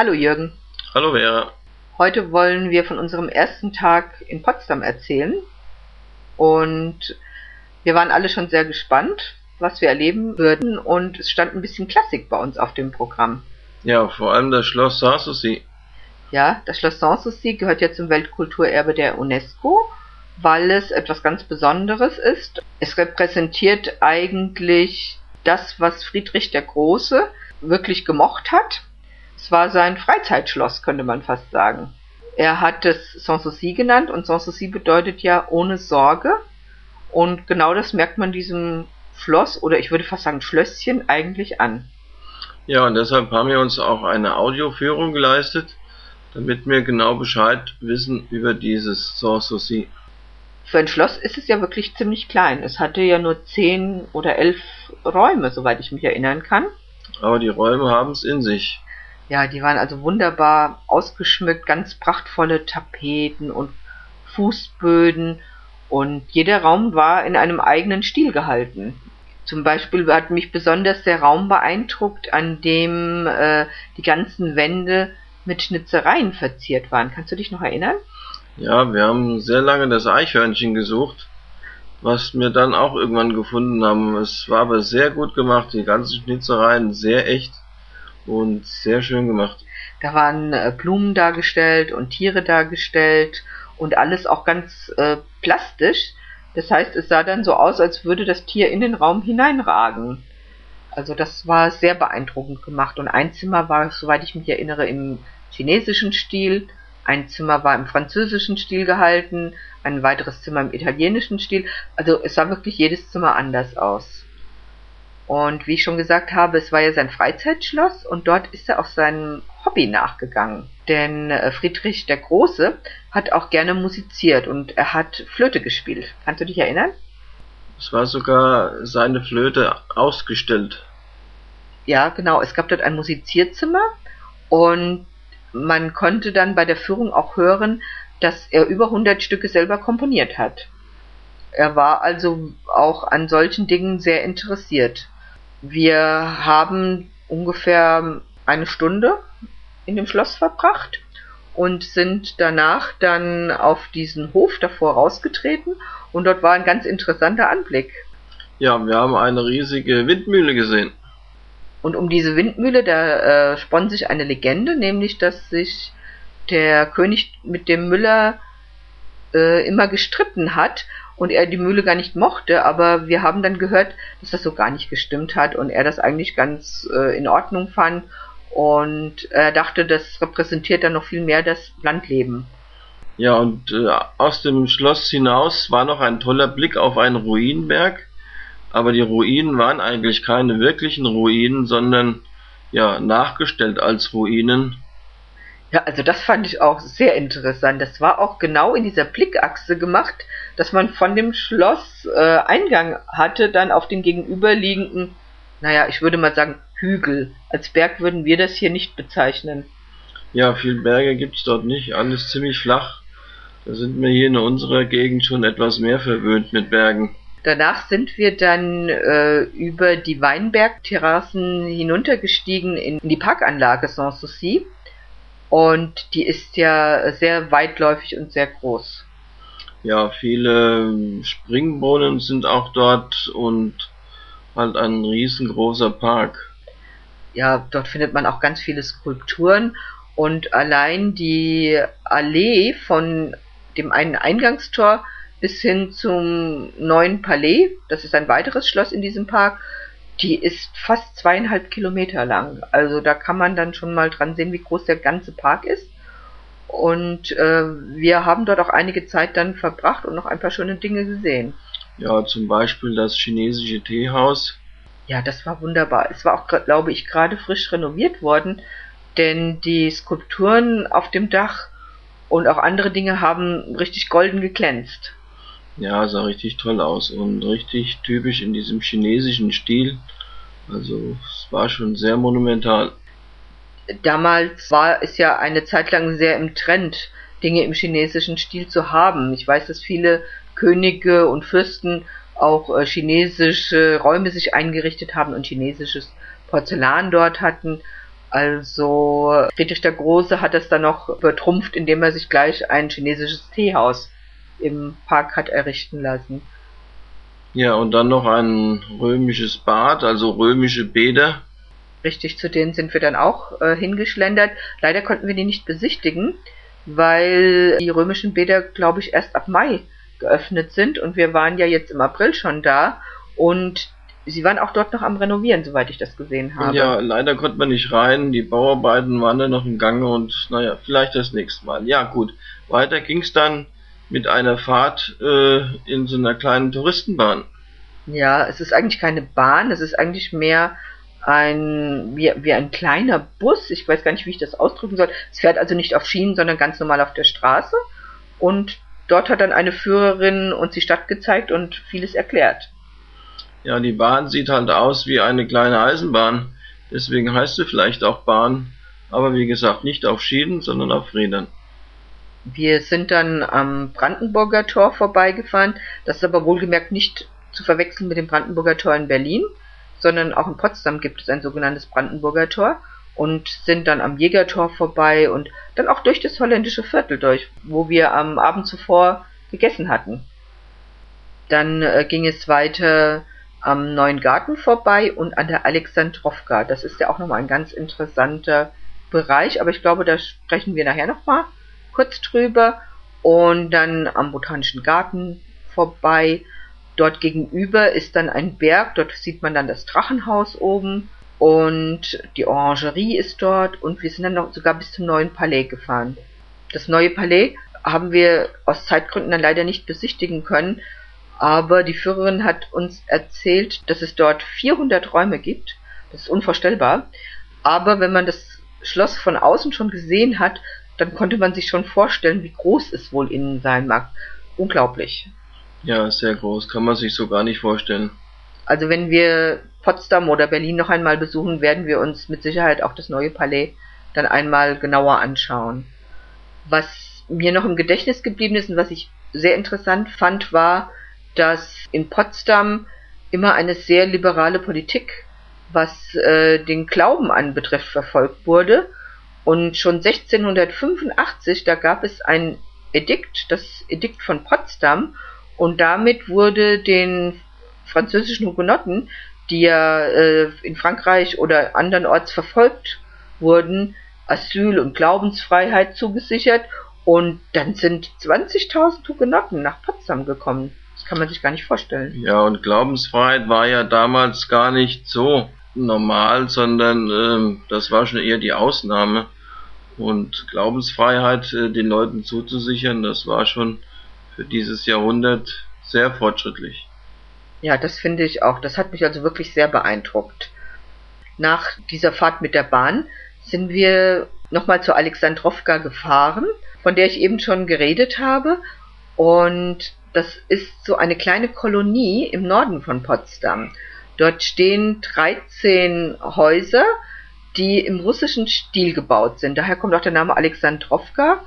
Hallo Jürgen. Hallo Vera. Heute wollen wir von unserem ersten Tag in Potsdam erzählen. Und wir waren alle schon sehr gespannt, was wir erleben würden. Und es stand ein bisschen Klassik bei uns auf dem Programm. Ja, vor allem das Schloss Sanssouci. Ja, das Schloss Sanssouci gehört ja zum Weltkulturerbe der UNESCO, weil es etwas ganz Besonderes ist. Es repräsentiert eigentlich das, was Friedrich der Große wirklich gemocht hat. Es war sein Freizeitschloss, könnte man fast sagen. Er hat es Sanssouci genannt und Sanssouci bedeutet ja ohne Sorge. Und genau das merkt man diesem Schloss oder ich würde fast sagen Schlösschen eigentlich an. Ja, und deshalb haben wir uns auch eine Audioführung geleistet, damit wir genau Bescheid wissen über dieses Sanssouci. Für ein Schloss ist es ja wirklich ziemlich klein. Es hatte ja nur zehn oder elf Räume, soweit ich mich erinnern kann. Aber die Räume haben es in sich. Ja, die waren also wunderbar ausgeschmückt, ganz prachtvolle Tapeten und Fußböden und jeder Raum war in einem eigenen Stil gehalten. Zum Beispiel hat mich besonders der Raum beeindruckt, an dem äh, die ganzen Wände mit Schnitzereien verziert waren. Kannst du dich noch erinnern? Ja, wir haben sehr lange das Eichhörnchen gesucht, was wir dann auch irgendwann gefunden haben. Es war aber sehr gut gemacht, die ganzen Schnitzereien sehr echt und sehr schön gemacht. Da waren äh, Blumen dargestellt und Tiere dargestellt und alles auch ganz äh, plastisch. Das heißt, es sah dann so aus, als würde das Tier in den Raum hineinragen. Also das war sehr beeindruckend gemacht. Und ein Zimmer war, soweit ich mich erinnere, im chinesischen Stil, ein Zimmer war im französischen Stil gehalten, ein weiteres Zimmer im italienischen Stil. Also es sah wirklich jedes Zimmer anders aus. Und wie ich schon gesagt habe, es war ja sein Freizeitschloss und dort ist er auch seinem Hobby nachgegangen. Denn äh, Friedrich der Große hat auch gerne musiziert und er hat Flöte gespielt. Kannst du dich erinnern? Es war sogar seine Flöte ausgestellt. Ja, genau. Es gab dort ein Musizierzimmer und man konnte dann bei der Führung auch hören, dass er über 100 Stücke selber komponiert hat. Er war also auch an solchen Dingen sehr interessiert. Wir haben ungefähr eine Stunde in dem Schloss verbracht und sind danach dann auf diesen Hof davor rausgetreten und dort war ein ganz interessanter Anblick. Ja, wir haben eine riesige Windmühle gesehen. Und um diese Windmühle, da äh, spann sich eine Legende, nämlich dass sich der König mit dem Müller äh, immer gestritten hat und er die Mühle gar nicht mochte, aber wir haben dann gehört, dass das so gar nicht gestimmt hat und er das eigentlich ganz äh, in Ordnung fand. Und er dachte, das repräsentiert dann noch viel mehr das Landleben. Ja, und äh, aus dem Schloss hinaus war noch ein toller Blick auf einen Ruinenberg, aber die Ruinen waren eigentlich keine wirklichen Ruinen, sondern ja, nachgestellt als Ruinen ja, also das fand ich auch sehr interessant. Das war auch genau in dieser Blickachse gemacht, dass man von dem Schloss äh, Eingang hatte, dann auf den gegenüberliegenden, naja, ich würde mal sagen, Hügel. Als Berg würden wir das hier nicht bezeichnen. Ja, viele Berge gibt's dort nicht, alles ziemlich flach. Da sind wir hier in unserer Gegend schon etwas mehr verwöhnt mit Bergen. Danach sind wir dann äh, über die Weinbergterrassen hinuntergestiegen in die Parkanlage Sanssouci und die ist ja sehr weitläufig und sehr groß. Ja, viele Springbrunnen sind auch dort und halt ein riesengroßer Park. Ja, dort findet man auch ganz viele Skulpturen und allein die Allee von dem einen Eingangstor bis hin zum neuen Palais, das ist ein weiteres Schloss in diesem Park, die ist fast zweieinhalb Kilometer lang. Also da kann man dann schon mal dran sehen, wie groß der ganze Park ist. Und äh, wir haben dort auch einige Zeit dann verbracht und noch ein paar schöne Dinge gesehen. Ja, zum Beispiel das chinesische Teehaus. Ja, das war wunderbar. Es war auch, glaube ich, gerade frisch renoviert worden, denn die Skulpturen auf dem Dach und auch andere Dinge haben richtig golden geglänzt. Ja, sah richtig toll aus und richtig typisch in diesem chinesischen Stil. Also es war schon sehr monumental. Damals war es ja eine Zeit lang sehr im Trend, Dinge im chinesischen Stil zu haben. Ich weiß, dass viele Könige und Fürsten auch äh, chinesische Räume sich eingerichtet haben und chinesisches Porzellan dort hatten. Also Friedrich der Große hat es dann noch übertrumpft, indem er sich gleich ein chinesisches Teehaus im Park hat errichten lassen. Ja, und dann noch ein römisches Bad, also römische Bäder. Richtig, zu denen sind wir dann auch äh, hingeschlendert. Leider konnten wir die nicht besichtigen, weil die römischen Bäder, glaube ich, erst ab Mai geöffnet sind und wir waren ja jetzt im April schon da und sie waren auch dort noch am Renovieren, soweit ich das gesehen habe. Ja, leider konnte man nicht rein, die Bauarbeiten waren dann noch im Gange und naja, vielleicht das nächste Mal. Ja gut, weiter ging es dann mit einer Fahrt äh, in so einer kleinen Touristenbahn. Ja, es ist eigentlich keine Bahn, es ist eigentlich mehr ein wie, wie ein kleiner Bus. Ich weiß gar nicht, wie ich das ausdrücken soll. Es fährt also nicht auf Schienen, sondern ganz normal auf der Straße. Und dort hat dann eine Führerin uns die Stadt gezeigt und vieles erklärt. Ja, die Bahn sieht halt aus wie eine kleine Eisenbahn. Deswegen heißt sie vielleicht auch Bahn. Aber wie gesagt, nicht auf Schienen, sondern auf Rädern. Wir sind dann am Brandenburger Tor vorbeigefahren. Das ist aber wohlgemerkt nicht zu verwechseln mit dem Brandenburger Tor in Berlin, sondern auch in Potsdam gibt es ein sogenanntes Brandenburger Tor und sind dann am Jägertor vorbei und dann auch durch das holländische Viertel durch, wo wir am Abend zuvor gegessen hatten. Dann äh, ging es weiter am Neuen Garten vorbei und an der Alexandrowka. Das ist ja auch nochmal ein ganz interessanter Bereich, aber ich glaube, da sprechen wir nachher nochmal kurz drüber. Und dann am Botanischen Garten vorbei Dort gegenüber ist dann ein Berg, dort sieht man dann das Drachenhaus oben und die Orangerie ist dort und wir sind dann noch sogar bis zum neuen Palais gefahren. Das neue Palais haben wir aus Zeitgründen dann leider nicht besichtigen können, aber die Führerin hat uns erzählt, dass es dort 400 Räume gibt. Das ist unvorstellbar. Aber wenn man das Schloss von außen schon gesehen hat, dann konnte man sich schon vorstellen, wie groß es wohl innen sein mag. Unglaublich. Ja, sehr groß, kann man sich so gar nicht vorstellen. Also wenn wir Potsdam oder Berlin noch einmal besuchen, werden wir uns mit Sicherheit auch das neue Palais dann einmal genauer anschauen. Was mir noch im Gedächtnis geblieben ist und was ich sehr interessant fand, war, dass in Potsdam immer eine sehr liberale Politik, was äh, den Glauben anbetrifft, verfolgt wurde. Und schon 1685, da gab es ein Edikt, das Edikt von Potsdam, und damit wurde den französischen Hugenotten, die ja äh, in Frankreich oder andernorts verfolgt wurden, Asyl und Glaubensfreiheit zugesichert. Und dann sind 20.000 Hugenotten nach Potsdam gekommen. Das kann man sich gar nicht vorstellen. Ja, und Glaubensfreiheit war ja damals gar nicht so normal, sondern ähm, das war schon eher die Ausnahme. Und Glaubensfreiheit äh, den Leuten zuzusichern, das war schon für dieses Jahrhundert sehr fortschrittlich. Ja, das finde ich auch. Das hat mich also wirklich sehr beeindruckt. Nach dieser Fahrt mit der Bahn sind wir nochmal zur Alexandrowka gefahren, von der ich eben schon geredet habe. Und das ist so eine kleine Kolonie im Norden von Potsdam. Dort stehen 13 Häuser, die im russischen Stil gebaut sind. Daher kommt auch der Name Alexandrowka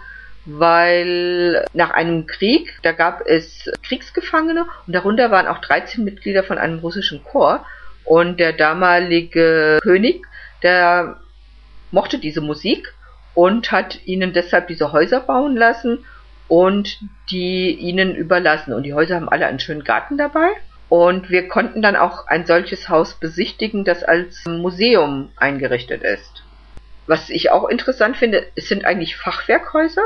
weil nach einem Krieg, da gab es Kriegsgefangene und darunter waren auch 13 Mitglieder von einem russischen Chor und der damalige König, der mochte diese Musik und hat ihnen deshalb diese Häuser bauen lassen und die ihnen überlassen. Und die Häuser haben alle einen schönen Garten dabei. Und wir konnten dann auch ein solches Haus besichtigen, das als Museum eingerichtet ist. Was ich auch interessant finde, es sind eigentlich Fachwerkhäuser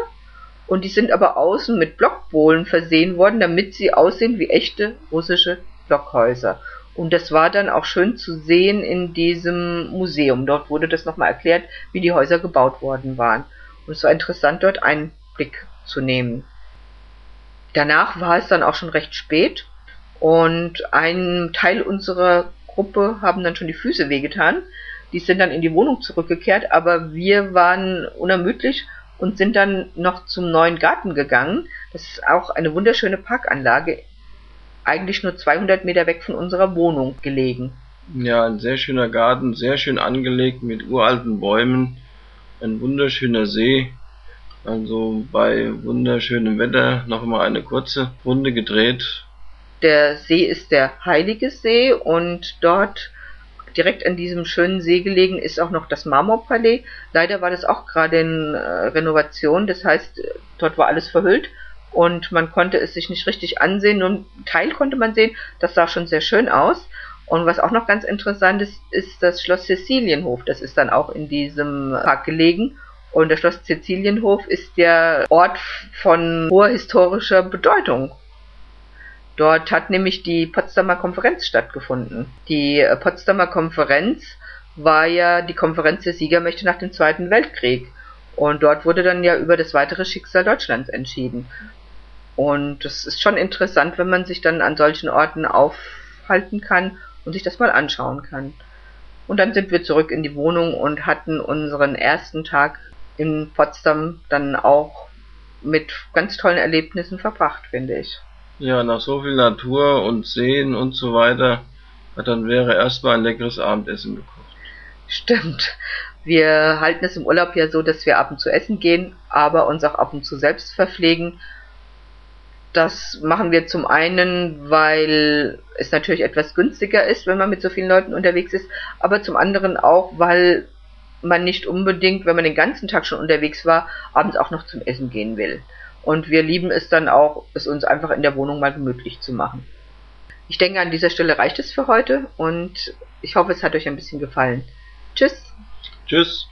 und die sind aber außen mit Blockbohlen versehen worden, damit sie aussehen wie echte russische Blockhäuser. Und das war dann auch schön zu sehen in diesem Museum. Dort wurde das nochmal erklärt, wie die Häuser gebaut worden waren. Und es war interessant, dort einen Blick zu nehmen. Danach war es dann auch schon recht spät und ein Teil unserer Gruppe haben dann schon die Füße wehgetan. Die sind dann in die Wohnung zurückgekehrt, aber wir waren unermüdlich und sind dann noch zum neuen Garten gegangen. Das ist auch eine wunderschöne Parkanlage, eigentlich nur 200 Meter weg von unserer Wohnung gelegen. Ja, ein sehr schöner Garten, sehr schön angelegt mit uralten Bäumen, ein wunderschöner See. Also bei wunderschönem Wetter noch mal eine kurze Runde gedreht. Der See ist der Heilige See und dort direkt an diesem schönen See gelegen ist auch noch das Marmorpalais. Leider war das auch gerade in äh, Renovation, das heißt, dort war alles verhüllt und man konnte es sich nicht richtig ansehen. Nur ein Teil konnte man sehen, das sah schon sehr schön aus. Und was auch noch ganz interessant ist, ist das Schloss Cäcilienhof. Das ist dann auch in diesem Park gelegen. Und der Schloss Cäcilienhof ist der Ort von hoher historischer Bedeutung. Dort hat nämlich die Potsdamer Konferenz stattgefunden. Die äh, Potsdamer Konferenz war ja die Konferenz der Siegermächte nach dem Zweiten Weltkrieg. Und dort wurde dann ja über das weitere Schicksal Deutschlands entschieden. Und es ist schon interessant, wenn man sich dann an solchen Orten aufhalten kann und sich das mal anschauen kann. Und dann sind wir zurück in die Wohnung und hatten unseren ersten Tag in Potsdam dann auch mit ganz tollen Erlebnissen verbracht, finde ich. Ja, nach so viel Natur und Seen und so weiter, dann wäre erstmal ein leckeres Abendessen gekocht. Stimmt. Wir halten es im Urlaub ja so, dass wir ab und zu essen gehen, aber uns auch ab und zu selbst verpflegen. Das machen wir zum einen, weil es natürlich etwas günstiger ist, wenn man mit so vielen Leuten unterwegs ist, aber zum anderen auch, weil man nicht unbedingt, wenn man den ganzen Tag schon unterwegs war, abends auch noch zum Essen gehen will. Und wir lieben es dann auch, es uns einfach in der Wohnung mal gemütlich zu machen. Ich denke, an dieser Stelle reicht es für heute und ich hoffe, es hat euch ein bisschen gefallen. Tschüss. Tschüss.